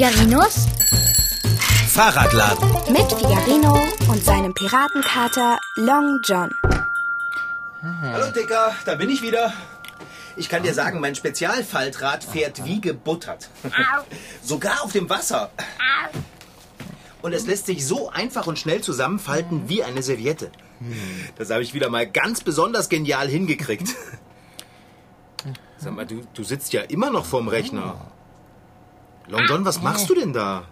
Figarinos Fahrradladen. mit Figarino und seinem Piratenkater Long John. Hallo Dicker, da bin ich wieder. Ich kann dir sagen, mein Spezialfaltrad fährt wie gebuttert. Sogar auf dem Wasser. Und es lässt sich so einfach und schnell zusammenfalten wie eine Serviette. Das habe ich wieder mal ganz besonders genial hingekriegt. Sag mal, du, du sitzt ja immer noch vorm Rechner. Long John, was machst du denn da?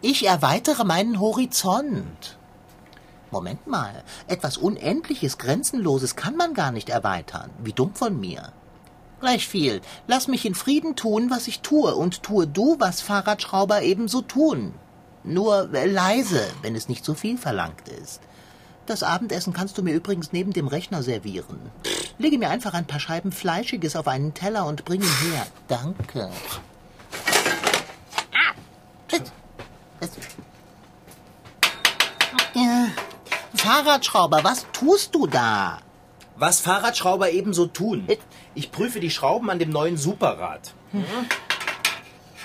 Ich erweitere meinen Horizont. Moment mal, etwas Unendliches, Grenzenloses kann man gar nicht erweitern. Wie dumm von mir. Gleich viel. Lass mich in Frieden tun, was ich tue, und tue du, was Fahrradschrauber ebenso tun. Nur äh, leise, wenn es nicht so viel verlangt ist. Das Abendessen kannst du mir übrigens neben dem Rechner servieren. Lege mir einfach ein paar Scheiben Fleischiges auf einen Teller und bring ihn her. Danke. Fahrradschrauber, was tust du da? Was Fahrradschrauber ebenso tun. Ich prüfe die Schrauben an dem neuen Superrad.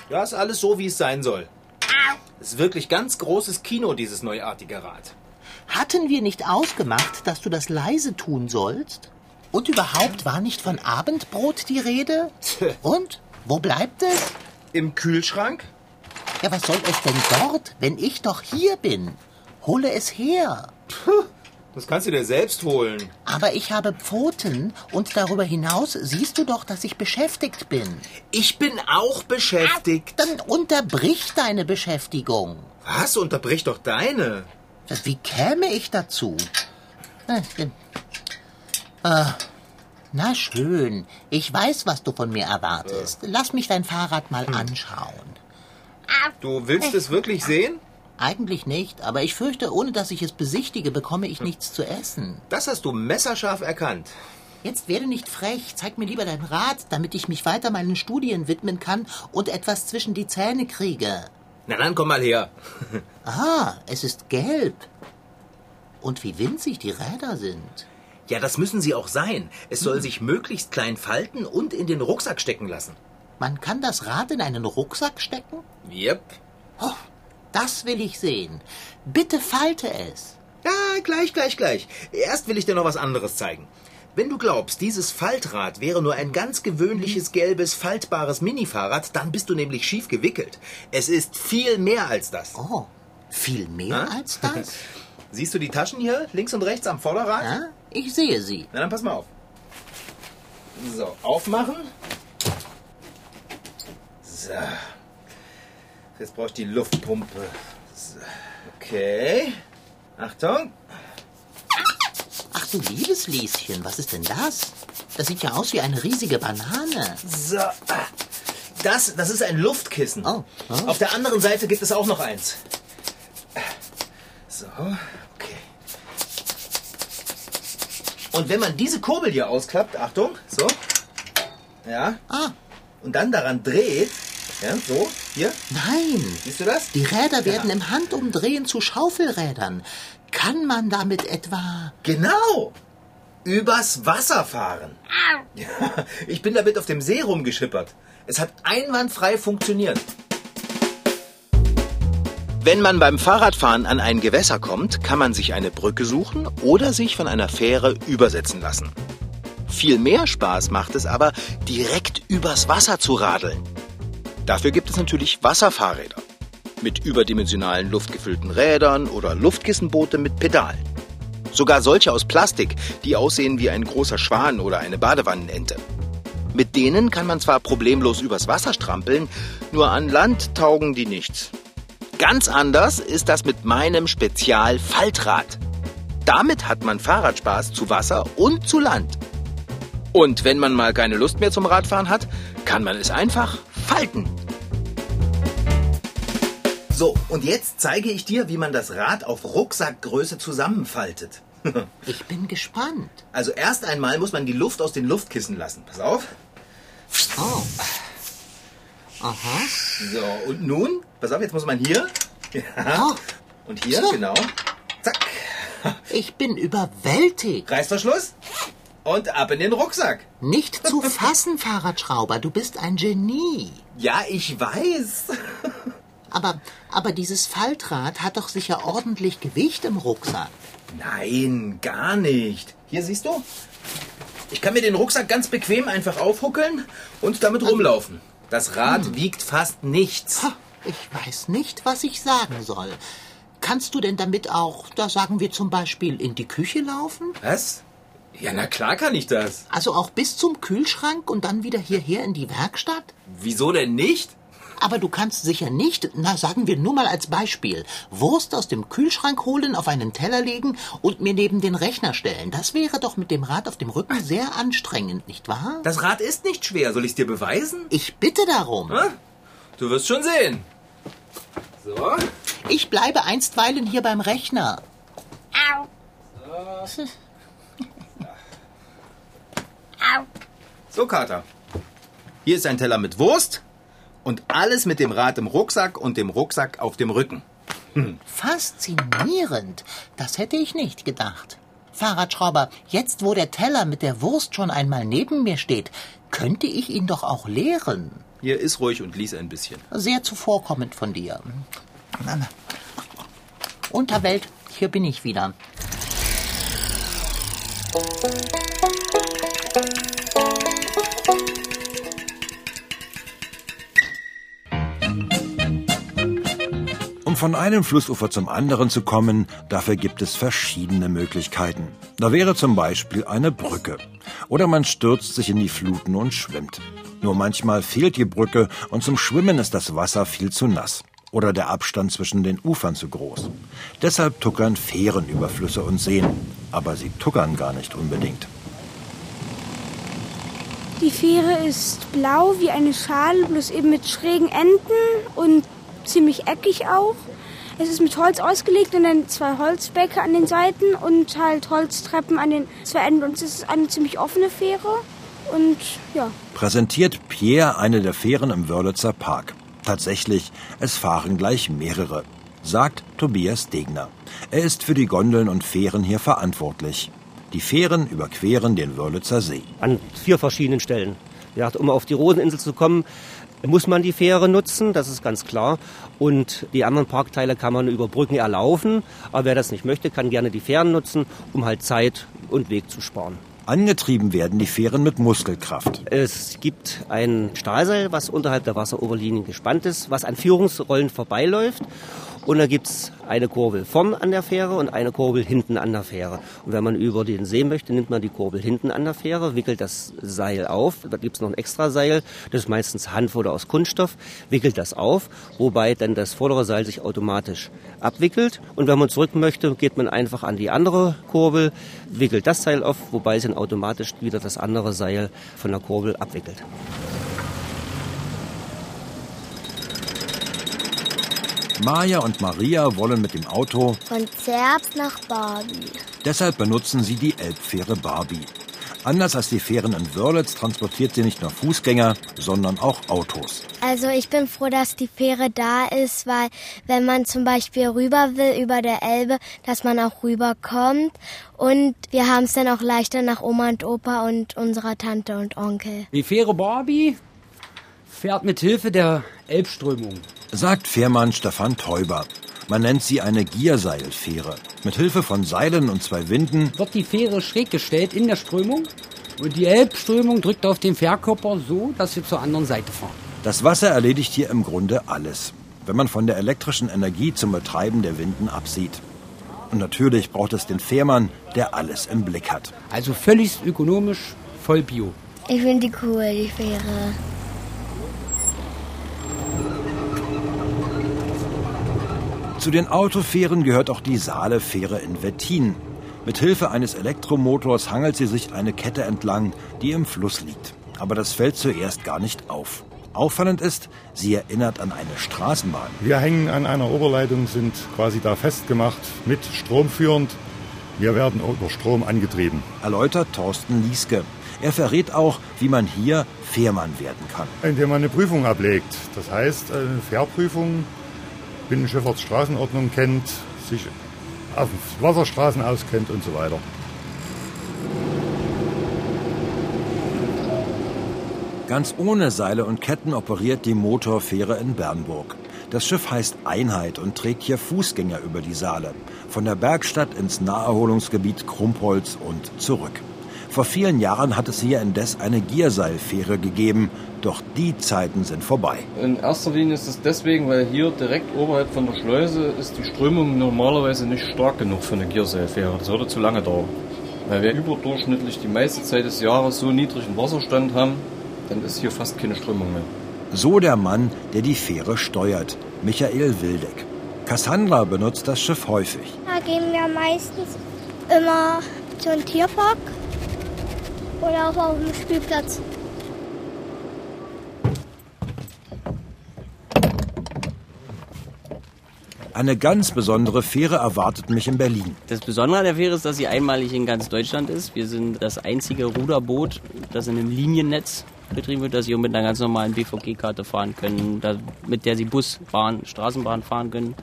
Ja, ist alles so, wie es sein soll. Ist wirklich ganz großes Kino, dieses neuartige Rad. Hatten wir nicht ausgemacht, dass du das leise tun sollst? Und überhaupt war nicht von Abendbrot die Rede? Und? Wo bleibt es? Im Kühlschrank? Ja, was soll es denn dort, wenn ich doch hier bin? Hole es her. Das kannst du dir selbst holen. Aber ich habe Pfoten und darüber hinaus siehst du doch, dass ich beschäftigt bin. Ich bin auch beschäftigt. Dann unterbrich deine Beschäftigung. Was? Unterbrich doch deine. Wie käme ich dazu? Äh, Na schön, ich weiß, was du von mir erwartest. Lass mich dein Fahrrad mal anschauen. Du willst es wirklich sehen? Eigentlich nicht, aber ich fürchte, ohne dass ich es besichtige, bekomme ich nichts zu essen. Das hast du messerscharf erkannt. Jetzt werde nicht frech, zeig mir lieber dein Rad, damit ich mich weiter meinen Studien widmen kann und etwas zwischen die Zähne kriege. Na dann komm mal her. Ah, es ist gelb. Und wie winzig die Räder sind. Ja, das müssen sie auch sein. Es soll sich möglichst klein falten und in den Rucksack stecken lassen. Man kann das Rad in einen Rucksack stecken? Yep. Oh, das will ich sehen. Bitte falte es. Ja, gleich, gleich, gleich. Erst will ich dir noch was anderes zeigen. Wenn du glaubst, dieses Faltrad wäre nur ein ganz gewöhnliches gelbes, faltbares Minifahrrad, dann bist du nämlich schief gewickelt. Es ist viel mehr als das. Oh, viel mehr Ah? als das? Siehst du die Taschen hier, links und rechts am Vorderrad? Ja, ich sehe sie. Na dann pass mal auf. So, aufmachen. So. Jetzt brauche ich die Luftpumpe. So. Okay. Achtung. Ach du liebes Lieschen, was ist denn das? Das sieht ja aus wie eine riesige Banane. So. Das, das ist ein Luftkissen. Oh, oh. Auf der anderen Seite gibt es auch noch eins. So, okay. Und wenn man diese Kurbel hier ausklappt, Achtung, so. Ja. Ah, Und dann daran dreht, ja, so, hier, nein. siehst du das? Die Räder werden im Handumdrehen zu Schaufelrädern. Kann man damit etwa... Genau. Übers Wasser fahren. Ja, ich bin damit auf dem See rumgeschippert. Es hat einwandfrei funktioniert. Wenn man beim Fahrradfahren an ein Gewässer kommt, kann man sich eine Brücke suchen oder sich von einer Fähre übersetzen lassen. Viel mehr Spaß macht es aber, direkt übers Wasser zu radeln. Dafür gibt es natürlich Wasserfahrräder. Mit überdimensionalen luftgefüllten Rädern oder Luftkissenboote mit Pedalen. Sogar solche aus Plastik, die aussehen wie ein großer Schwan oder eine Badewannenente. Mit denen kann man zwar problemlos übers Wasser strampeln, nur an Land taugen die nichts. Ganz anders ist das mit meinem Spezial-Faltrad. Damit hat man Fahrradspaß zu Wasser und zu Land. Und wenn man mal keine Lust mehr zum Radfahren hat, kann man es einfach falten. So, und jetzt zeige ich dir, wie man das Rad auf Rucksackgröße zusammenfaltet. Ich bin gespannt. Also erst einmal muss man die Luft aus den Luftkissen lassen. Pass auf. Oh. Aha. So, und nun, pass auf, jetzt muss man hier. Ja. Oh, Und hier, So. genau. Zack. ich bin überwältigt. Reißverschluss. Und ab in den Rucksack. Nicht zu fassen, Fahrradschrauber. Du bist ein Genie. Ja, ich weiß. Aber, aber dieses Faltrad hat doch sicher ordentlich Gewicht im Rucksack. Nein, gar nicht. Hier siehst du? Ich kann mir den Rucksack ganz bequem einfach aufhuckeln und damit rumlaufen. Das Rad wiegt fast nichts. Ich weiß nicht, was ich sagen soll. Kannst du denn damit auch, da sagen wir zum Beispiel, in die Küche laufen? Was? Ja, na klar kann ich das. Also auch bis zum Kühlschrank und dann wieder hierher in die Werkstatt? Wieso denn nicht? Aber du kannst sicher nicht, na sagen wir nur mal als Beispiel, Wurst aus dem Kühlschrank holen, auf einen Teller legen und mir neben den Rechner stellen. Das wäre doch mit dem Rad auf dem Rücken sehr anstrengend, nicht wahr? Das Rad ist nicht schwer. Soll ich es dir beweisen? Ich bitte darum. Hm? Du wirst schon sehen. So. Ich bleibe einstweilen hier beim Rechner. So, Kater. Hier ist ein Teller mit Wurst und alles mit dem Rad im Rucksack und dem Rucksack auf dem Rücken. Faszinierend. Das hätte ich nicht gedacht. Fahrradschrauber, jetzt wo der Teller mit der Wurst schon einmal neben mir steht, könnte ich ihn doch auch leeren. Hier ist ruhig und lies ein bisschen. Sehr zuvorkommend von dir. Unterwelt, hier bin ich wieder. Von einem Flussufer zum anderen zu kommen, dafür gibt es verschiedene Möglichkeiten. Da wäre zum Beispiel eine Brücke. Oder man stürzt sich in die Fluten und schwimmt. Nur manchmal fehlt die Brücke und zum Schwimmen ist das Wasser viel zu nass. Oder der Abstand zwischen den Ufern zu groß. Deshalb tuckern Fähren über Flüsse und Seen. Aber sie tuckern gar nicht unbedingt. Die Fähre ist blau wie eine Schale, bloß eben mit schrägen Enden und ziemlich eckig auch. Es ist mit Holz ausgelegt und dann zwei Holzbäcke an den Seiten und halt Holztreppen an den zwei Enden. Und es ist eine ziemlich offene Fähre. Und ja, Präsentiert Pierre eine der Fähren im Wörlitzer Park. Tatsächlich, es fahren gleich mehrere, sagt Tobias Degner. Er ist für die Gondeln und Fähren hier verantwortlich. Die Fähren überqueren den Wörlitzer See. an vier verschiedenen Stellen. Ja, um auf die Roseninsel zu kommen, muss man die Fähre nutzen, das ist ganz klar. Und die anderen Parkteile kann man über Brücken erlaufen. Aber wer das nicht möchte, kann gerne die Fähren nutzen, um halt Zeit und Weg zu sparen. Angetrieben werden die Fähren mit Muskelkraft. Es gibt ein Stahlseil, was unterhalb der Wasseroberlinie gespannt ist, was an Führungsrollen vorbeiläuft. Und da gibt's eine Kurbel vorn an der Fähre und eine Kurbel hinten an der Fähre. Und wenn man über den See möchte, nimmt man die Kurbel hinten an der Fähre, wickelt das Seil auf. Da gibt's noch ein extra Seil, das ist meistens Hanf oder aus Kunststoff, wickelt das auf, wobei dann das vordere Seil sich automatisch abwickelt. Und wenn man zurück möchte, geht man einfach an die andere Kurbel, wickelt das Seil auf, wobei es dann automatisch wieder das andere Seil von der Kurbel abwickelt. Maja und Maria wollen mit dem Auto, Von Zerbst nach Barbie. deshalb benutzen sie die Elbfähre Barbie. Anders als die Fähren in Wörlitz transportiert sie nicht nur Fußgänger, sondern auch Autos. Also ich bin froh, dass die Fähre da ist, weil wenn man zum Beispiel rüber will über der Elbe, dass man auch rüberkommt. Und wir haben es dann auch leichter nach Oma und Opa und unserer Tante und Onkel. Die Fähre Barbie fährt mit Hilfe der Elbströmung. Sagt Fährmann Stefan Teuber. Man nennt sie eine Gierseilfähre. Mit Hilfe von Seilen und zwei Winden Wird die Fähre schräg gestellt in der Strömung und die Elbströmung drückt auf den Fährkörper so, dass wir zur anderen Seite fahren. Das Wasser erledigt hier im Grunde alles, wenn man von der elektrischen Energie zum Betreiben der Winden absieht. Und natürlich braucht es den Fährmann, der alles im Blick hat. Also völlig ökonomisch, voll bio. Ich finde die cool, die Fähre. Zu den Autofähren gehört auch die Saalefähre in Wettin. Mit Hilfe eines Elektromotors hangelt sie sich eine Kette entlang, die im Fluss liegt. Aber das fällt zuerst gar nicht auf. Auffallend ist, sie erinnert an eine Straßenbahn. Wir hängen an einer Oberleitung, sind quasi da festgemacht, mit Strom führend. Wir werden über Strom angetrieben. Erläutert Thorsten Lieske. Er verrät auch, wie man hier Fährmann werden kann. Indem man eine Prüfung ablegt. Das heißt, eine Fährprüfung, Binnenschifffahrtsstraßenordnung kennt, sich auf Wasserstraßen auskennt und so weiter. Ganz ohne Seile und Ketten operiert die Motorfähre in Bernburg. Das Schiff heißt Einheit und trägt hier Fußgänger über die Saale. Von der Bergstadt ins Naherholungsgebiet Krumpholz und zurück. Vor vielen Jahren hat es hier indes eine Gierseilfähre gegeben, doch die Zeiten sind vorbei. In erster Linie ist es deswegen, weil hier direkt oberhalb von der Schleuse ist die Strömung normalerweise nicht stark genug für eine Gierseilfähre. Das würde zu lange dauern. Weil wir überdurchschnittlich die meiste Zeit des Jahres so niedrigen Wasserstand haben, dann ist hier fast keine Strömung mehr. So der Mann, der die Fähre steuert, Michael Wildeck. Cassandra benutzt das Schiff häufig. Da gehen wir meistens immer zum Tierpark oder auch auf dem Spielplatz. Eine ganz besondere Fähre erwartet mich in Berlin. Das Besondere an der Fähre ist, dass sie einmalig in ganz Deutschland ist. Wir sind das einzige Ruderboot, das in einem Liniennetz betrieben wird, dass sie mit einer ganz normalen BVG-Karte fahren können, mit der sie Bus, Bahn, Straßenbahn fahren können.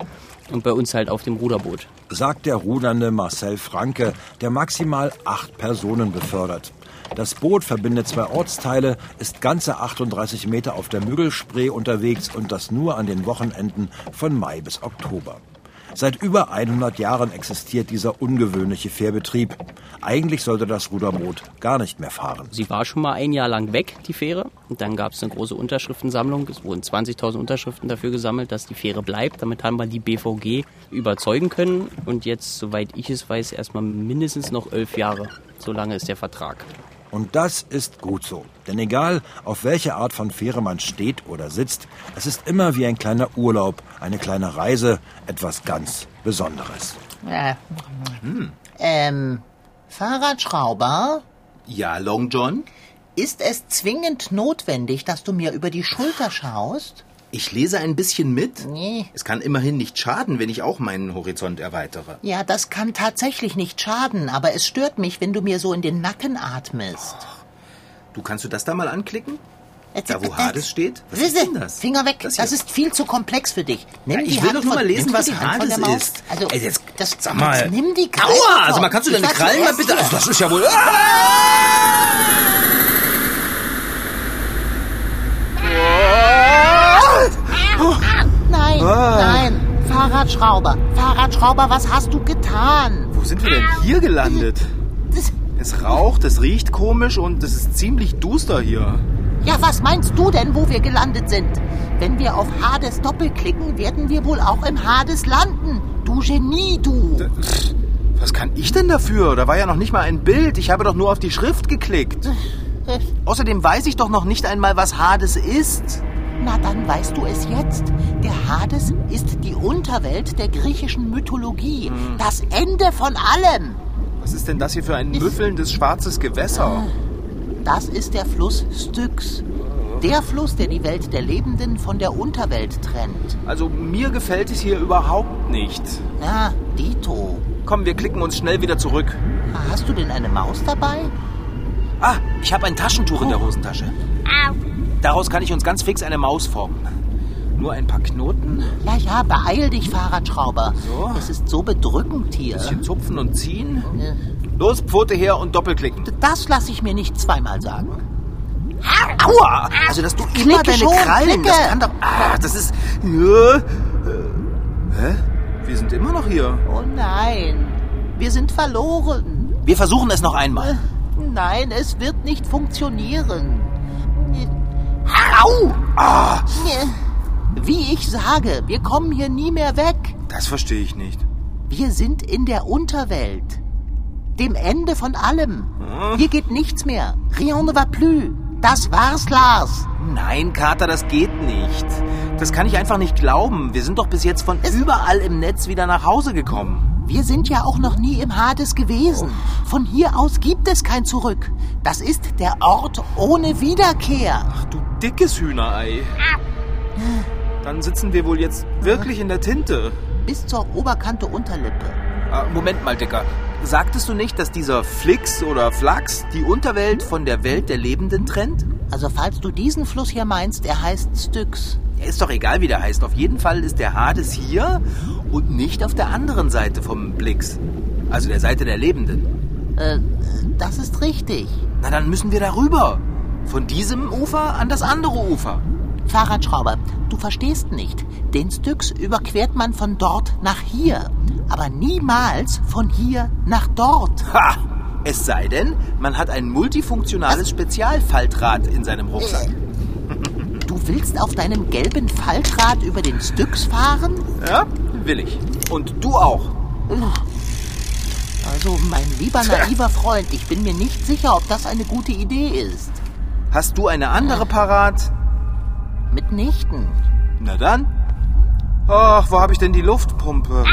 Und bei uns halt auf dem Ruderboot. Sagt der rudernde Marcel Franke, der maximal acht Personen befördert. Das Boot verbindet zwei Ortsteile, ist ganze 38 Meter auf der Müggelspree unterwegs und das nur an den Wochenenden von Mai bis Oktober. Seit über 100 Jahren existiert dieser ungewöhnliche Fährbetrieb. Eigentlich sollte das Ruderboot gar nicht mehr fahren. Sie war schon mal ein Jahr lang weg, die Fähre. Und dann gab es eine große Unterschriftensammlung. Es wurden 20.000 Unterschriften dafür gesammelt, dass die Fähre bleibt. Damit haben wir die BVG überzeugen können. Und jetzt, soweit ich es weiß, erstmal mindestens noch elf Jahre. So lange ist der Vertrag. Und das ist gut so. Denn egal, auf welche Art von Fähre man steht oder sitzt, es ist immer wie ein kleiner Urlaub, eine kleine Reise, etwas ganz Besonderes. Äh, hm. Ähm, Fahrradschrauber? Ja, Long John? Ist es zwingend notwendig, dass du mir über die Schulter schaust? Ich lese ein bisschen mit. Nee. Es kann immerhin nicht schaden, wenn ich auch meinen Horizont erweitere. Ja, das kann tatsächlich nicht schaden, aber es stört mich, wenn du mir so in den Nacken atmest. Du kannst du das da mal anklicken? Da, wo Hades steht? Was ist denn das? Finger weg, Das das, ist viel zu komplex für dich. Nimm Ja, die ich will Hand doch nur mal lesen, was Hades ist. Also, Ey, jetzt, das, sag mal. Nimm die Greifer. Aua! Also mal kannst du deine Krallen mal bitte... Also das ist ja wohl... Ah! Nein, Ah. nein. Fahrradschrauber, Fahrradschrauber, was hast du getan? Wo sind wir denn hier gelandet? Es raucht, es riecht komisch und es ist ziemlich duster hier. ja, was meinst du denn, wo wir gelandet sind? Wenn wir auf Hades doppelklicken, werden wir wohl auch im Hades landen. Du Genie, du. Was kann ich denn dafür? Da war ja noch nicht mal ein Bild. Ich habe doch nur auf die Schrift geklickt. Außerdem weiß ich doch noch nicht einmal, was Hades ist. Na, dann weißt du es jetzt. Der Hades ist die Unterwelt der griechischen Mythologie. Hm. Das Ende von allem. Was ist denn das hier für ein müffelndes schwarzes Gewässer? Das ist der Fluss Styx. Der Fluss, der die Welt der Lebenden von der Unterwelt trennt. Also mir gefällt es hier überhaupt nicht. Ja, Dito. Komm, wir klicken uns schnell wieder zurück. Hast du denn eine Maus dabei? Ah, ich habe ein Taschentuch in der Hosentasche. Daraus kann ich uns ganz fix eine Maus formen. Nur ein paar Knoten, Ja, ja, beeil dich, Fahrradschrauber. So. Es ist so bedrückend hier. bisschen zupfen und ziehen. Äh, Los, Pfote her und doppelklicken. Das lasse ich mir nicht zweimal sagen. Aua! Also, dass du immer Klicke deine schon, Krallen... klicke. Das kann doch... Ah, das ist... Ja. Äh, Hä? Wir sind immer noch hier. Oh nein, wir sind verloren. Wir versuchen es noch einmal. Nein, es wird nicht funktionieren. Au! Ah, Wie ich sage, wir kommen hier nie mehr weg. das verstehe ich nicht. Wir sind in der Unterwelt. Dem Ende von allem. Hier geht nichts mehr. Rien ne va plus. Das war's, Lars. Nein, Kater, das geht nicht. Das kann ich einfach nicht glauben. Wir sind doch bis jetzt von überall im Netz wieder nach Hause gekommen. Wir sind ja auch noch nie im Hades gewesen. Von hier aus gibt es kein Zurück. Das ist der Ort ohne Wiederkehr. Ach du dickes Hühnerei. Dann sitzen wir wohl jetzt wirklich in der Tinte. Bis zur Oberkante Unterlippe. Ah, Moment mal, Dicker. Sagtest du nicht, dass dieser Flix oder Flachs die Unterwelt von der Welt der Lebenden trennt? Also falls du diesen Fluss hier meinst, er heißt Styx. Ist doch egal, wie der heißt. Auf jeden Fall ist der Hades hier und nicht auf der anderen Seite vom Blix. Also der Seite der Lebenden. Äh, das ist richtig. Na, dann müssen wir darüber. Von diesem Ufer an das andere Ufer. Fahrradschrauber, du verstehst nicht. Den Styx überquert man von dort nach hier, aber niemals von hier nach dort. Ha! Es sei denn, man hat ein multifunktionales Spezialfaltrad in seinem Rucksack. Du willst auf deinem gelben Faltrad über den Styx fahren? Ja, will ich. Und du auch. Also, mein lieber naiver Freund, ich bin mir nicht sicher, ob das eine gute Idee ist. Hast du eine andere parat? Mitnichten. Na dann. Ach, wo habe ich denn die Luftpumpe?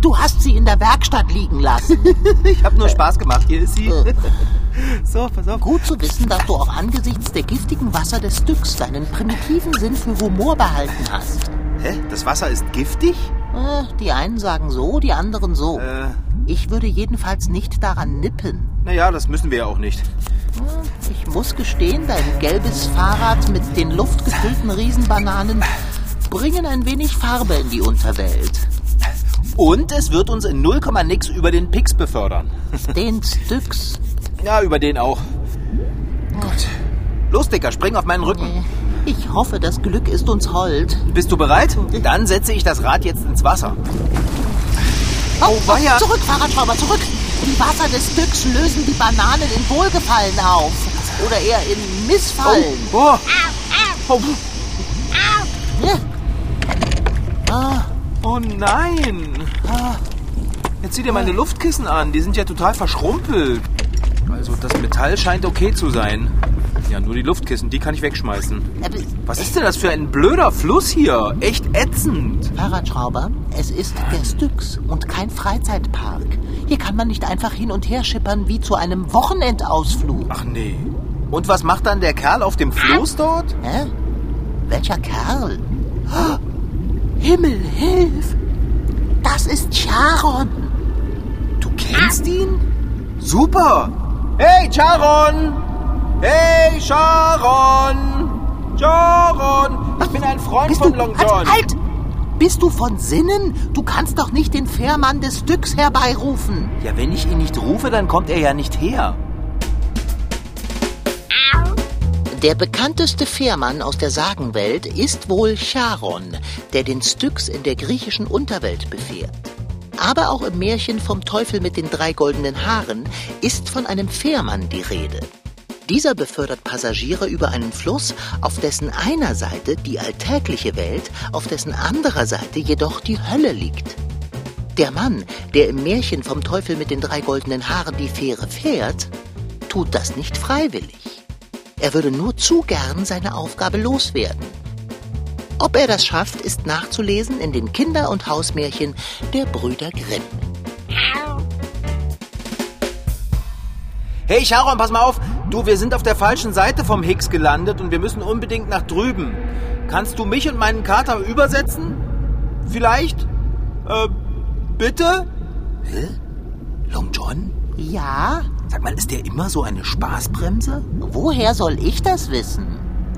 Du hast sie in der Werkstatt liegen lassen. ich habe nur Spaß gemacht. Hier ist sie. so, pass auf. Gut zu wissen, dass du auch angesichts der giftigen Wasser des Styx deinen primitiven Sinn für Humor behalten hast. Hä? Das Wasser ist giftig? Äh, die einen sagen so, die anderen so. Äh, Ich würde jedenfalls nicht daran nippen. naja, das müssen wir ja auch nicht. Ich muss gestehen, dein gelbes Fahrrad mit den luftgefüllten Riesenbananen bringen ein wenig Farbe in die Unterwelt. Und es wird uns in 0, nix über den Pix befördern. Den Styx. Ja, über den auch. Gut. Los, Dicker, spring auf meinen Rücken. Ich hoffe, das Glück ist uns hold. Bist du bereit? Dann setze ich das Rad jetzt ins Wasser. Oh, weia. Zurück, Fahrradschrauber, zurück! Die Wasser des Styx lösen die Bananen in Wohlgefallen auf. Oder eher in Missfallen. Oh. Oh. Ah, oh nein. Jetzt zieh dir meine Luftkissen an. Die sind ja total verschrumpelt. Also das Metall scheint okay zu sein. Ja, nur die Luftkissen, die kann ich wegschmeißen. Was ist denn das für ein blöder Fluss hier? Echt ätzend. Fahrradschrauber, es ist der Styx und kein Freizeitpark. Hier kann man nicht einfach hin und her schippern wie zu einem Wochenendausflug. Ach nee. Und was macht dann der Kerl auf dem Floß dort? Hä? Welcher Kerl? Oh, Himmel, hilf! Das ist Charon. Du kennst ihn? Super! Hey, Charon! Hey, Charon! Charon! Ich bin ein Freund Bist von du, Long halt, John. halt! Bist du von Sinnen? Du kannst doch nicht den Fährmann des Styx herbeirufen. Ja, wenn ich ihn nicht rufe, dann kommt er ja nicht her. Der bekannteste Fährmann aus der Sagenwelt ist wohl Charon, der den Styx in der griechischen Unterwelt befährt. Aber auch im Märchen vom Teufel mit den drei goldenen Haaren ist von einem Fährmann die Rede. Dieser befördert Passagiere über einen Fluss, auf dessen einer Seite die alltägliche Welt, auf dessen anderer Seite jedoch die Hölle liegt. Der Mann, der im Märchen vom Teufel mit den drei goldenen Haaren die Fähre fährt, tut das nicht freiwillig. Er würde nur zu gern seine Aufgabe loswerden. Ob er das schafft, ist nachzulesen in den Kinder- und Hausmärchen der Brüder Grimm. Hey, Charon, pass mal auf. Du, wir sind auf der falschen Seite vom Higgs gelandet und wir müssen unbedingt nach drüben. Kannst du mich und meinen Kater übersetzen? Vielleicht? Äh, bitte? Hä? Long John? Ja? Sag mal, ist der immer so eine Spaßbremse? Woher soll ich das wissen?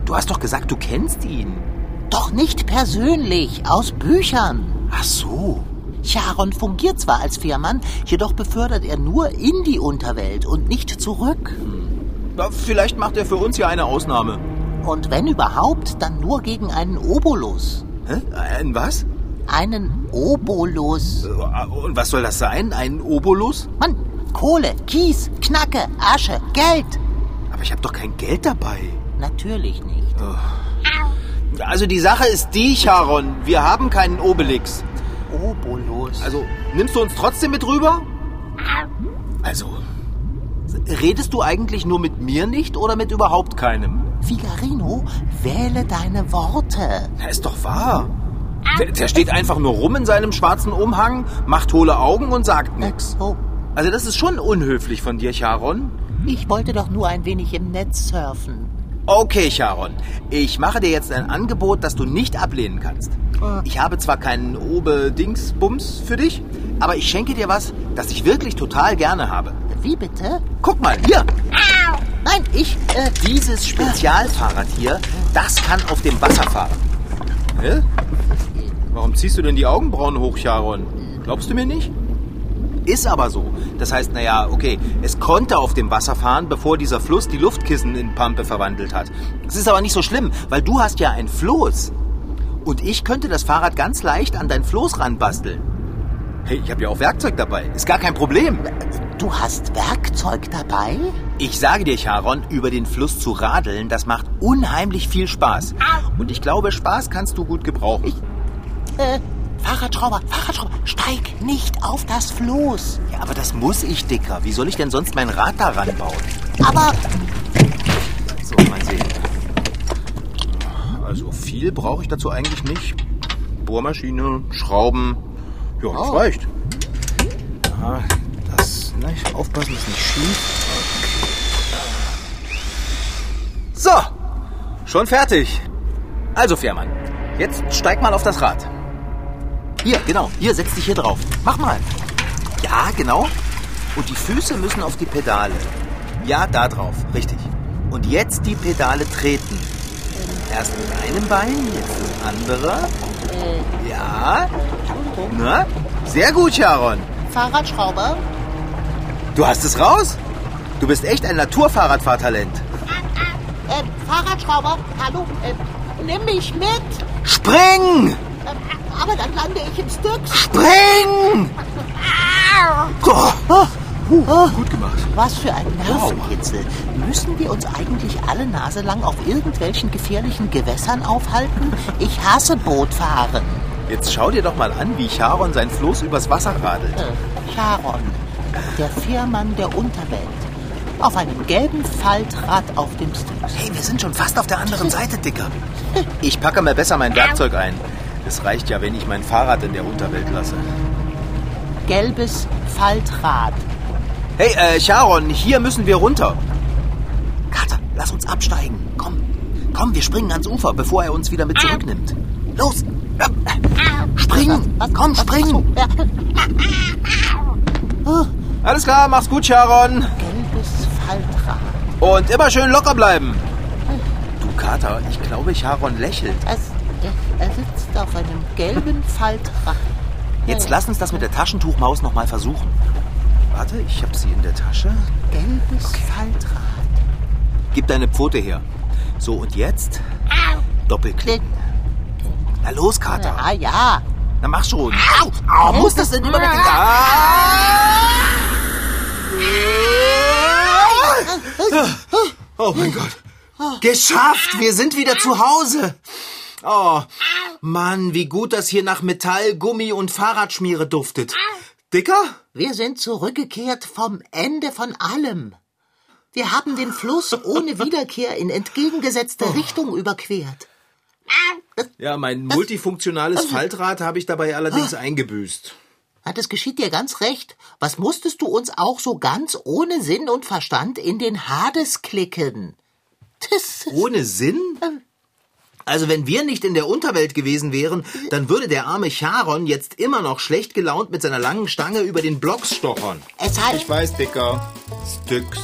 Du hast doch gesagt, du kennst ihn. Doch nicht persönlich, aus Büchern. Ach so. Charon fungiert zwar als Fährmann, jedoch befördert er nur in die Unterwelt und nicht zurück. Ja, Vielleicht macht er für uns ja eine Ausnahme. Und wenn überhaupt, dann nur gegen einen Obolus. Hä? Ein was? Einen Obolus. Und was soll das sein? Ein Obolus? Mann, Kohle, Kies, Knacke, Asche, Geld. Aber ich habe doch kein Geld dabei. Natürlich nicht. Also die Sache ist die, Charon. Wir haben keinen Obelix. Obolus. Also, nimmst du uns trotzdem mit rüber? Also, redest du eigentlich nur mit mir nicht oder mit überhaupt keinem? Figarino, wähle deine Worte. Na, ist doch wahr. Der, der steht einfach nur rum in seinem schwarzen Umhang, macht hohle Augen und sagt nichts. Oh, Also das ist schon unhöflich von dir, Charon. ich wollte doch nur ein wenig im Netz surfen. Okay, Charon. Ich mache dir jetzt ein Angebot, das du nicht ablehnen kannst. Ich habe zwar keinen Obe-Dingsbums für dich, aber ich schenke dir was, das ich wirklich total gerne habe. Wie bitte? Guck mal, hier. Nein, ich, äh, Dieses Spezialfahrrad hier, das kann auf dem Wasser fahren. Hä? Warum ziehst du denn die Augenbrauen hoch, Charon? Glaubst du mir nicht? Ist aber so. Das heißt, naja, okay, es konnte auf dem Wasser fahren, bevor dieser Fluss die Luftkissen in Pampe verwandelt hat. Es ist aber nicht so schlimm, weil du hast ja ein Floß. Und ich könnte das Fahrrad ganz leicht an dein Floß ranbasteln. Hey, ich habe ja auch Werkzeug dabei. Ist gar kein Problem. Du hast Werkzeug dabei? Ich sage dir, Charon, über den Fluss zu radeln, das macht unheimlich viel Spaß. Und ich glaube, Spaß kannst du gut gebrauchen. Äh, Fahrradschrauber, Fahrradschrauber, steig nicht auf das Floß. Ja, aber das muss ich, Dicker. Wie soll ich denn sonst mein Rad da ranbauen? Aber So, mal sehen. Also viel brauche ich dazu eigentlich nicht. Bohrmaschine, Schrauben. Ja, das Oh. reicht. Ja, das, ne, aufpassen, ist nicht schief. So, schon fertig. Also, Fährmann, jetzt steig mal auf das Rad. Hier, genau, hier, setz dich hier drauf. Mach mal. Ja, genau. Und die Füße müssen auf die Pedale. Ja, da drauf, richtig. Und jetzt die Pedale treten. Erst mit einem Bein, jetzt das andere. Ja. Na, sehr gut, Sharon. Fahrradschrauber? Du hast es raus. Du bist echt ein Naturfahrradfahrtalent. Äh, Fahrradschrauber, hallo, äh, nimm mich mit. Spring! Äh, aber dann lande ich im Styx. Spring! Oh, Oh, gut gemacht. was für ein Nervenkitzel. Müssen wir uns eigentlich alle Nase lang auf irgendwelchen gefährlichen Gewässern aufhalten? Ich hasse Bootfahren. Jetzt schau dir doch mal an, wie Charon sein Floß übers Wasser radelt. Äh, Charon, der Fährmann der Unterwelt. Auf einem gelben Faltrad auf dem Styx. Hey, wir sind schon fast auf der anderen Seite, Dicker. Ich packe mal besser mein Werkzeug ein. Es reicht ja, wenn ich mein Fahrrad in der Unterwelt lasse. Gelbes Faltrad. Hey, äh, Charon, hier müssen wir runter. Kater, lass uns absteigen. Komm, komm, wir springen ans Ufer, bevor er uns wieder mit zurücknimmt. Los! Spring! Was? Komm, spring! Ja, Alles klar, mach's gut, Charon. gelbes Faltrad. Und immer schön locker bleiben. Du, Kater, ich glaube, Charon lächelt. Es, er, sitzt auf einem gelben Faltrad. Jetzt lass uns das mit der Taschentuchmaus noch mal versuchen. Warte, ich hab sie in der Tasche. Gelbes Faltrad. Gib deine Pfote her. So, und jetzt? Doppelklicken. Na los, Kater. Ja, ja. Na mach schon. Au, au, muss das denn immer mit den... Ah! Oh mein Gott. Geschafft! Wir sind wieder zu Hause. Oh, Mann, wie gut das hier nach Metall, Gummi und Fahrradschmiere duftet. Dicker? Wir sind zurückgekehrt vom Ende von allem. Wir haben den Fluss ohne Wiederkehr in entgegengesetzte Richtung überquert. Ja, mein multifunktionales Faltrad habe ich dabei allerdings eingebüßt. Ja, Das geschieht dir ganz recht. Was musstest du uns auch so ganz ohne Sinn und Verstand in den Hades klicken? Ohne Sinn? Also wenn wir nicht in der Unterwelt gewesen wären, dann würde der arme Charon jetzt immer noch schlecht gelaunt mit seiner langen Stange über den Blocks stochern. es heißt Ich weiß, Dicker. Styx.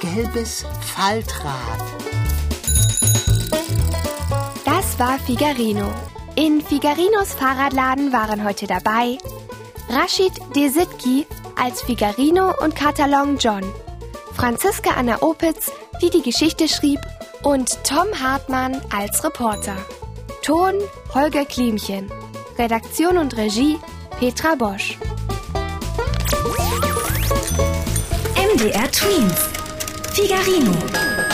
gelbes Faltrad. Das war Figarino. In Figarinos Fahrradladen waren heute dabei Rashid Desitki als Figarino und Katalon John, Franziska Anna Opitz, die die Geschichte schrieb, und Tom Hartmann als Reporter. Ton Holger Klimchen. Redaktion und Regie Petra Bosch. MDR Twins. Figarino.